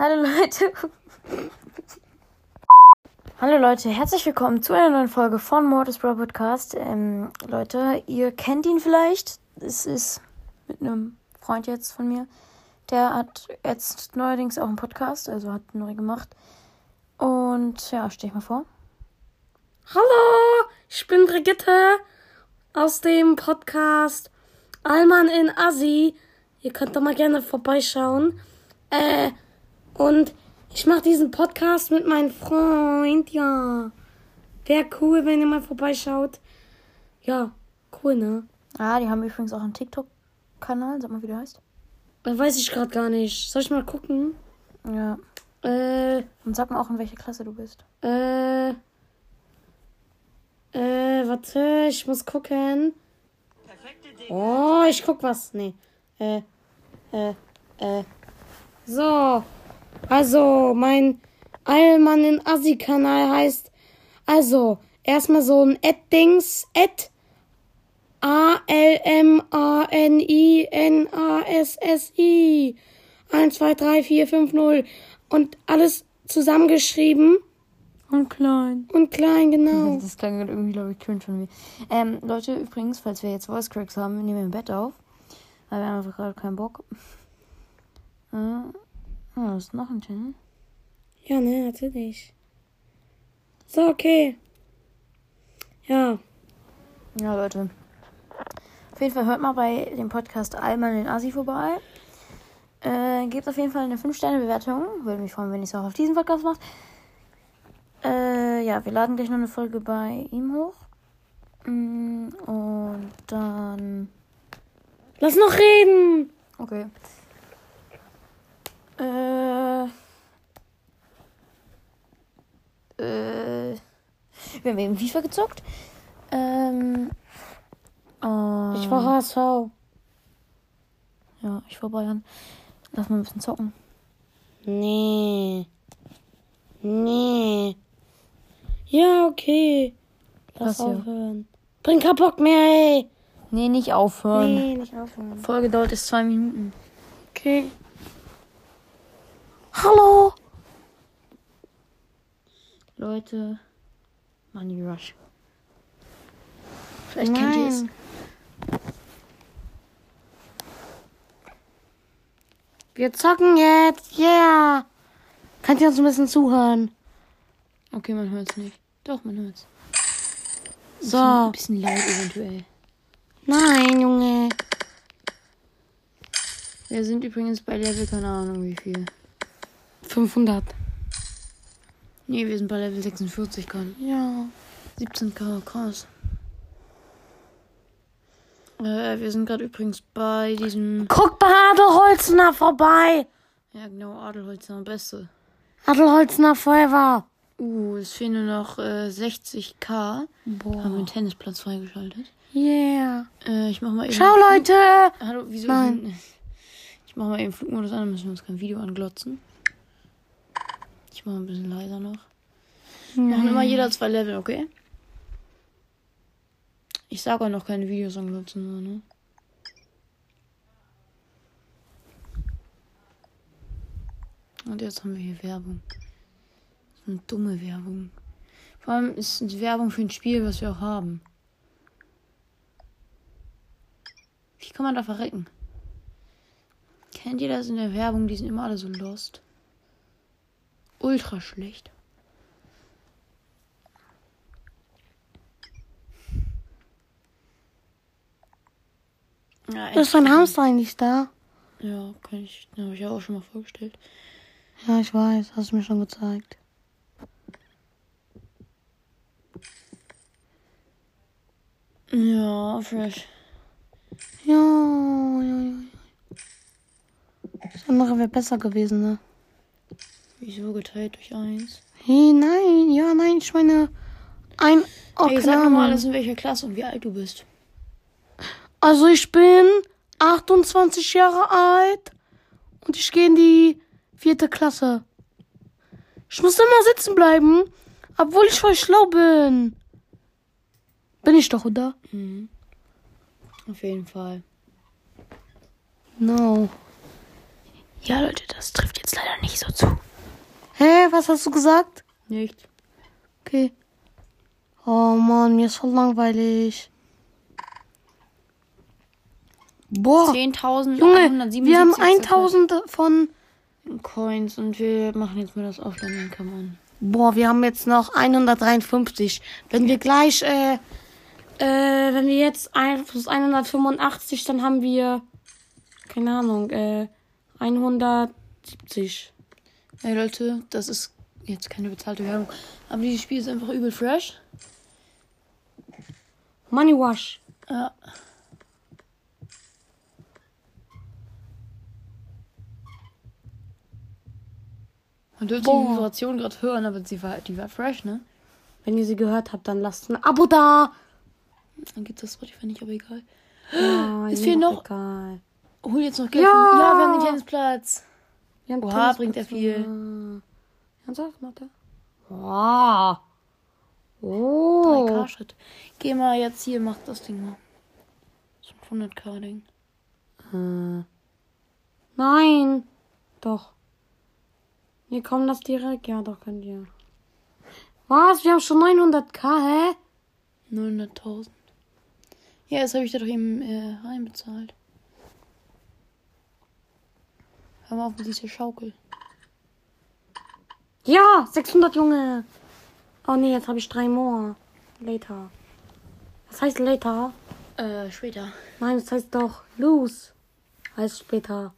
Hallo Leute. Hallo Leute, herzlich willkommen zu einer neuen Folge von Mortis Bro Podcast. Ähm, Leute, ihr kennt ihn vielleicht. Es ist mit einem Freund jetzt von mir. Der hat jetzt neuerdings auch einen Podcast, also hat neu gemacht. Und ja, stell ich mal vor. Hallo, ich bin Brigitte aus dem Podcast Allmann in Assi. Ihr könnt doch mal gerne vorbeischauen. Äh, und ich mache diesen Podcast mit meinem Freund, ja. Wäre cool, wenn ihr mal vorbeischaut. Ja, cool, ne? Ah, die haben übrigens auch einen TikTok-Kanal. Sag mal, wie der heißt. Äh, weiß ich gerade gar nicht. Soll ich mal gucken? Ja. Äh, Und sag mal auch, in welcher Klasse du bist. äh, äh, warte, ich muss gucken. Oh, ich guck was. Nee. Äh, äh, äh. So. Also, mein Allmann in Assi-Kanal heißt, also, erstmal so ein Ad-Dings, Ad, A-L-M-A-N-I-N-A-S-S-I. 1, 2, 3, 4, 5, 0. Und alles zusammengeschrieben Und klein. und klein, genau. Das klang gerade irgendwie, glaube ich, cringe von mir. Ähm, Leute, übrigens, falls wir jetzt Voice Cracks haben, nehmen wir im Bett auf. Weil wir haben einfach gerade keinen Bock. Äh, ah, ist noch ein Channel? Ja, ne, natürlich. So, okay. Ja. Ja, Leute. Auf jeden Fall hört mal bei dem Podcast Allmann in Asi vorbei. Äh, gebt auf jeden Fall eine 5-Sterne-Bewertung. Würde mich freuen, wenn ihr es auch auf diesen Podcast macht. Äh, ja, wir laden gleich noch eine Folge bei ihm hoch. Mm, Und dann. Lass noch reden. Okay. Äh. Äh. Wir haben eben FIFA gezockt. Ähm. Und, Ich war HSV. Ja, ich war Bayern. Lass mal ein bisschen zocken. Nee. Nee. Ja, okay. Lass ja? aufhören. Bring keinen Bock mehr, ey. Nee, nicht aufhören. Nee, nicht aufhören. Folge dauert ist zwei Minuten. Okay. Hallo. Leute. Money Rush. Vielleicht kennt ihr es. Nein. Wir zocken jetzt. Yeah. Könnt ihr uns ein bisschen zuhören? Okay, man hört es nicht. Doch, man hört es. So. Ein bisschen laut eventuell. Nein, Junge. Wir sind übrigens bei Level, keine Ahnung wie viel. 500. Nee, wir sind bei Level 46 gerade. Ja. 17k, krass. Äh, wir sind gerade übrigens bei diesem. Guck bei Adelholzner vorbei. Ja, genau, Adelholzer, beste. Adelholzner Forever. Uh, es fehlen nur noch äh, 60k. Haben wir Boah. einen Tennisplatz freigeschaltet. Yeah. Äh, ich mach mal eben. Ciao, Leute. Hallo, wieso? Nein. Ich mach mal eben Flugmodus an, dann müssen wir uns kein Video anglotzen. Ich mach ein bisschen leiser noch. Machen immer jeder zwei Level, okay? Ich sag auch noch keine Videos anglotzen, so, ne? Und jetzt haben wir hier Werbung. So eine dumme Werbung. Vor allem ist es Werbung für ein Spiel, was wir auch haben. Wie kann man da verrecken? Kennt ihr das in der Werbung? Die sind immer alle so lost. Ultra schlecht. Ja, Ist ein Hamster eigentlich da? Ja, kann ich. Den habe ich ja auch schon mal vorgestellt. Ja, ich weiß. Hast du mir schon gezeigt. Ja, fresh. Ja, ja. ja. Das andere wäre besser gewesen, ne? Wieso geteilt durch eins? Hey, nein. Ja, nein, ich meine... Ein... Oh, Ey, keine sag mal alles in welcher Klasse und wie alt du bist. Also ich bin 28 Jahre alt und ich gehe in die vierte Klasse. Ich muss immer sitzen bleiben, obwohl ich voll schlau bin. Bin ich doch, oder? Mhm. Auf jeden Fall. No. Ja, Leute, das trifft jetzt leider nicht so zu. Hä, was hast du gesagt? Nicht. Okay. Oh Mann, mir ist voll langweilig. Boah, 10.000, Junge, wir haben 1000 von. Coins und wir machen jetzt mal das Offline Income an. Boah, wir haben jetzt noch 153. Wenn wir gleich, äh, äh, wenn wir jetzt ein, plus 185, dann haben wir, keine Ahnung, äh, 170. Ey Leute, das ist jetzt keine bezahlte Werbung. Aber dieses Spiel ist einfach übel fresh. Money Wash. Ja. Man dürfte Boah. die Vibration gerade hören, aber sie war, die war fresh, ne? Wenn ihr sie gehört habt, dann lasst ein Abo da. Dann gibt es Spotify nicht, aber egal. Ja, Es doch noch- Egal. Hol jetzt noch Geld. Ja. ja wir haben den Tennisplatz. Wir haben Oha, bringt er viel. Ja. Ernsthaft, Mathe? Wow. Oh. 3K Schritt. Geh mal jetzt hier, mach das Ding mal. Das 500k Ding. Äh. Nein. Doch. Wir kommen das direkt. Ja, doch, könnt ihr. Was? Wir haben schon 900k, hä? 900.000. Ja, das habe ich da doch eben äh, reinbezahlt. Hör mal auf mit dieser Schaukel. Ja, 600, Junge. Oh nee, jetzt habe ich drei more. Later. Was heißt later? Äh, später. Nein, das heißt doch lose. Heißt später.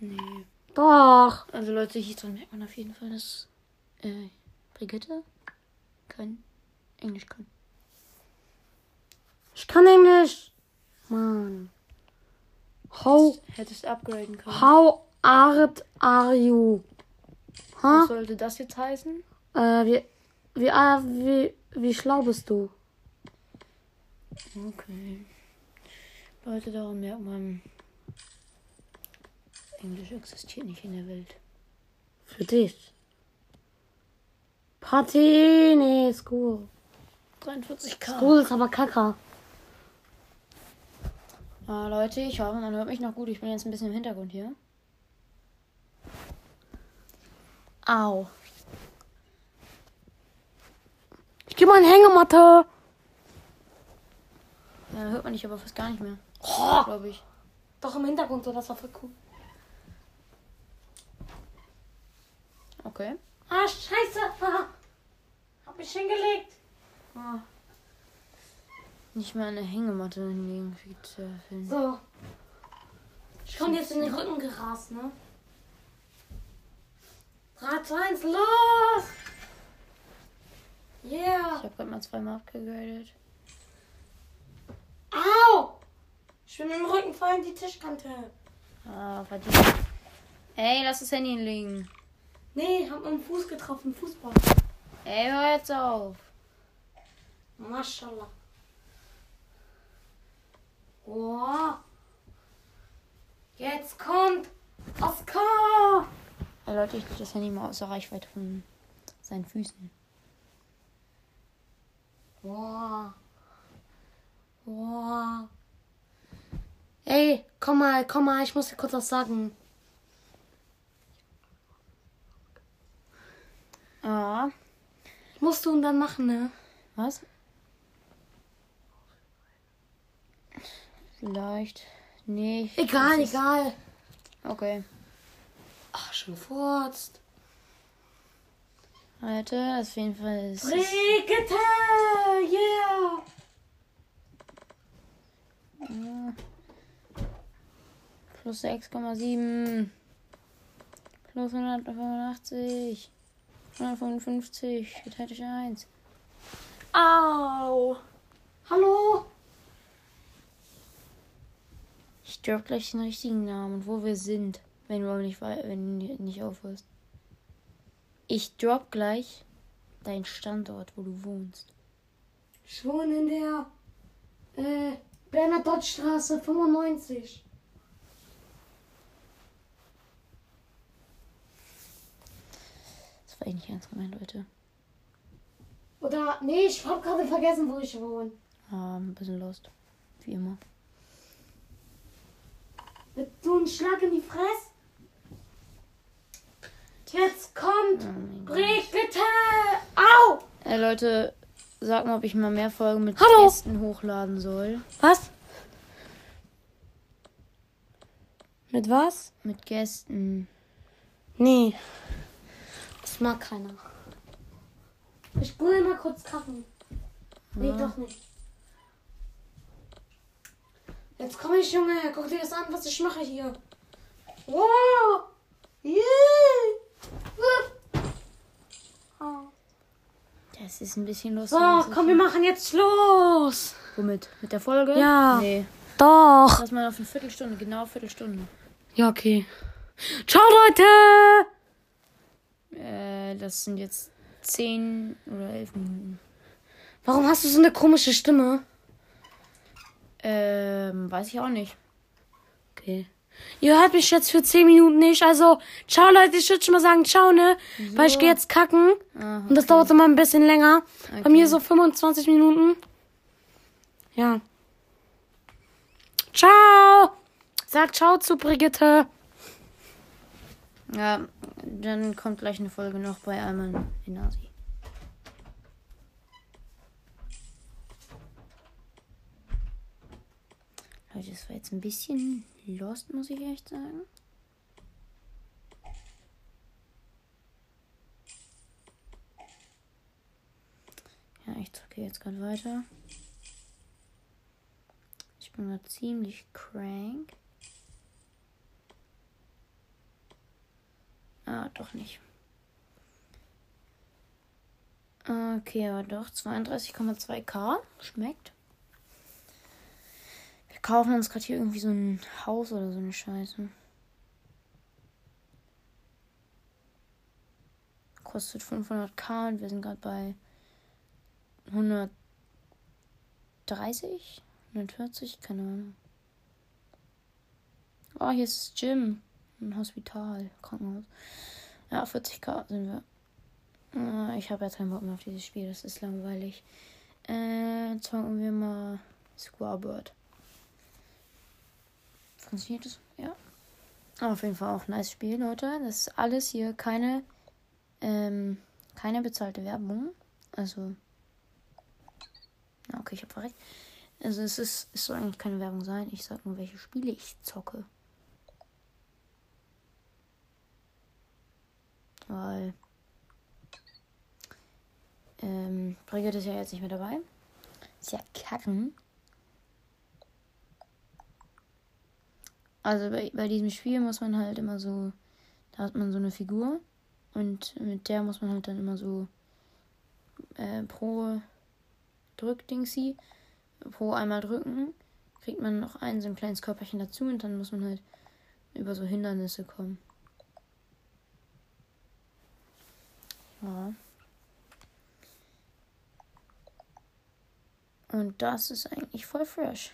Nee. Doch. Also Leute, hier dran merkt man auf jeden Fall, dass äh, Brigitte kein Englisch kann. Ich kann Englisch. Mann. How, Hättest upgraden können. how art are you? Was Ha? sollte das jetzt heißen? Äh, wie, wie, ah, wie, wie schlau bist du? Okay. Leute, daran merkt man, Englisch existiert nicht in der Welt. Für dich. Party, nee, School. 43k. School ist aber kacke. Ah, Leute, ich hoffe, man hört mich noch gut. Ich bin jetzt ein bisschen im Hintergrund hier. Au. Ich geh mal in Hängematte. Ja, hört man dich aber fast gar nicht mehr. Oh, Glaube ich. doch im Hintergrund, so, das war voll cool. Okay. Ah, scheiße. Ah, hab mich hingelegt. Ah, Nicht mehr eine Hängematte hinlegen. Viel. so. Ich komm jetzt in den Rücken gerast, ne? 3, 2, 1, los! Yeah! Ich habe gerade mal zweimal abgegradet. Au! Ich bin mit dem Rücken voll in die Tischkante. Ah, verdient. Ey, lass das Handy hinlegen. Nee, hab dem Fuß getroffen, Fußball. Ey, hör jetzt auf. Maschallah. Wow. Jetzt kommt Oscar. Leute, ich leg das Handy mal außer Reichweite von seinen Füßen. Wow. Wow. Ey, komm mal, komm mal, ich muss dir kurz was sagen. Ah. Musst du und dann machen, ne? Was? Vielleicht. Nee. ich- Egal, egal. Okay. Ach, schon gefurzt. Leute, auf jeden Fall ist. Brigitte, yeah. Ja. Plus 6,7. Plus 185. 155. Geteilt durch 1. Au! Hallo? Ich drop gleich den richtigen Namen und wo wir sind, wenn du nicht, wenn du nicht aufhörst. Ich drop gleich deinen Standort, wo du wohnst. Ich wohne in der äh, Bernadotte-Straße 95. Das war eigentlich nicht ernst gemeint, Leute. Oder, nee, ich hab gerade vergessen, wo ich wohne. Ah, ein bisschen lost. Wie immer. Mit so einem Schlag in die Fresse? Jetzt kommt Oh. Brigitte. Au! Äh, Leute, sag mal, ob ich mal mehr Folgen mit Hallo. Gästen hochladen soll. Was? Mit was? Mit Gästen. Nee. Das mag keiner. Ich will mal kurz kacken. Nee, Ja. doch nicht. Jetzt komm ich, Junge. Guck dir das an, was ich mache hier. Wow. Yeah. Oh. Das ist ein bisschen lustig. So, komm, wir machen jetzt los. Womit? Mit der Folge? Ja. Nee. Doch. Lass mal auf eine Viertelstunde, genau eine Viertelstunde. Ja, okay. Ciao, Leute. Äh, das sind jetzt zehn oder elf Minuten. Warum hast du so eine komische Stimme? Ähm, weiß ich auch nicht. Okay. Ihr hört mich jetzt für 10 Minuten nicht. Also, ciao Leute, ich würde schon mal sagen, ciao, ne? Weil ich gehe jetzt kacken. Ah, Und das dauert immer ein bisschen länger. Bei Okay. mir so 25 Minuten. Ja. Ciao. Sag ciao zu Brigitte. Ja, dann kommt gleich eine Folge noch bei Alman in Asi. Leute, das war jetzt ein bisschen lost, muss ich echt sagen. Ja, ich drücke jetzt gerade weiter. Ich bin gerade ziemlich crank. Ah, doch nicht. Okay, aber doch. 32,2k. Schmeckt. Wir kaufen uns gerade hier irgendwie so ein Haus oder so eine Scheiße. Kostet 500k und wir sind gerade bei 130? 140? Keine Ahnung. Oh, hier ist das Gym. Ein Hospital. Krankenhaus. Ja, 40k sind wir. Ah, Ich habe jetzt keinen Bock mehr auf dieses Spiel. Das ist langweilig. Äh, zocken wir mal Squarbird. Funktioniert das? Ja. Auf jeden Fall auch ein nice Spiel, Leute. Das ist alles hier keine, ähm, keine bezahlte Werbung. Also. Na, okay, ich habe verreckt. Also es ist, es soll eigentlich keine Werbung sein. Ich sag nur, welche Spiele ich zocke. Weil. Ähm, Brigitte ist ja jetzt nicht mehr dabei. Ist ja kacken. Also bei, bei diesem Spiel muss man halt immer so. Da hat man so eine Figur. Und mit der muss man halt dann immer so. Äh, pro Drückdingsi. Pro einmal drücken. Kriegt man noch ein so ein kleines Körperchen dazu. Und dann muss man halt über so Hindernisse kommen. Ja. Und das ist eigentlich voll fresh.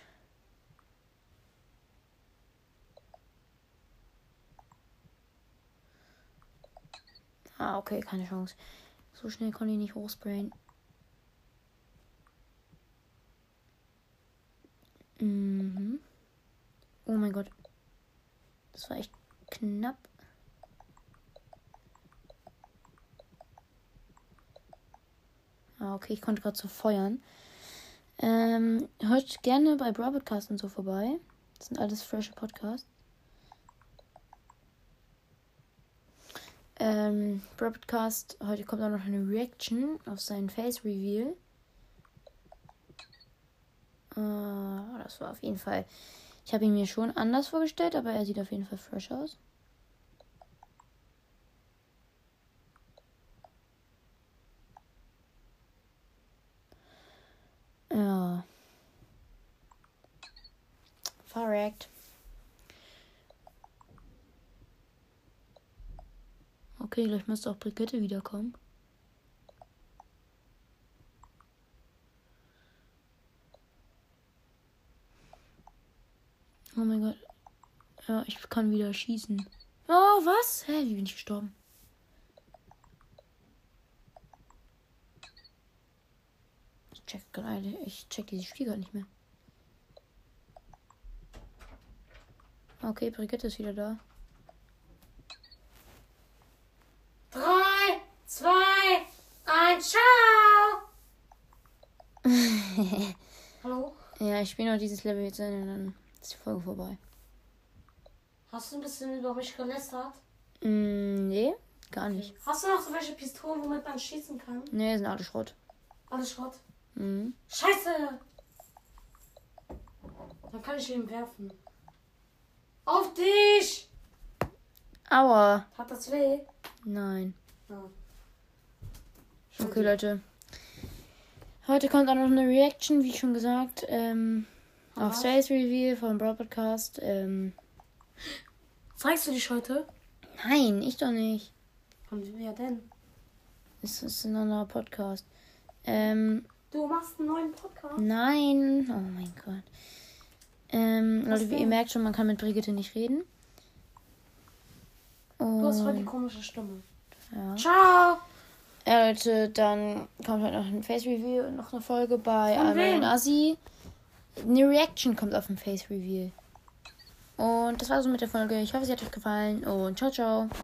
Ah, okay, keine Chance. So schnell konnte ich nicht hochsprayen. Mhm. Oh mein Gott. Das war echt knapp. Ah, okay, ich konnte gerade so feuern. Ähm, hört gerne bei Brawl Podcast und so vorbei. Das sind alles frische Podcasts. Podcast, heute kommt auch noch eine Reaction auf seinen Face Reveal. Äh, das war auf jeden Fall. Ich habe ihn mir schon anders vorgestellt, aber er sieht auf jeden Fall fresh aus. Ja. Verreckt. Okay, gleich müsste auch Brigitte wiederkommen. Oh mein Gott. Ja, ich kann wieder schießen. Oh, was? Hä, wie bin ich gestorben? Ich check gerade, ich check dieses Spiel gerade nicht mehr. Okay, Brigitte ist wieder da. 3, 2, 1, ciao! Hallo? Ja, ich spiele noch dieses Level jetzt ein und dann ist die Folge vorbei. Hast du ein bisschen über mich gelästert? Mm, nee, gar nicht. Hast du noch so welche Pistolen, womit man schießen kann? Nee, sind alle Schrott. Alle Schrott? Mhm. Scheiße! Dann kann ich ihn werfen. Auf dich! Aua. Hat das weh? Nein. Ja. Okay, Leute. Heute kommt auch noch eine Reaction, wie schon gesagt, ähm, auf? Space Reveal vom Broad Podcast. Ähm, Zeigst du dich heute? nein, ich doch nicht. Von wer denn? Es ist ein anderer Podcast. Ähm, Du machst einen neuen Podcast? nein. Oh mein Gott. Ähm, Was Leute, wie ihr merkt schon, man kann mit Brigitte nicht reden. Du hast heute die Und, komische Stimme. ja. Ciao! ja, Leute, dann kommt heute noch ein Face Reveal und noch eine Folge bei wem? und Assi. Eine Reaction kommt auf dem Face Reveal. Und das war so mit der Folge. Ich hoffe, sie hat euch gefallen und ciao, ciao.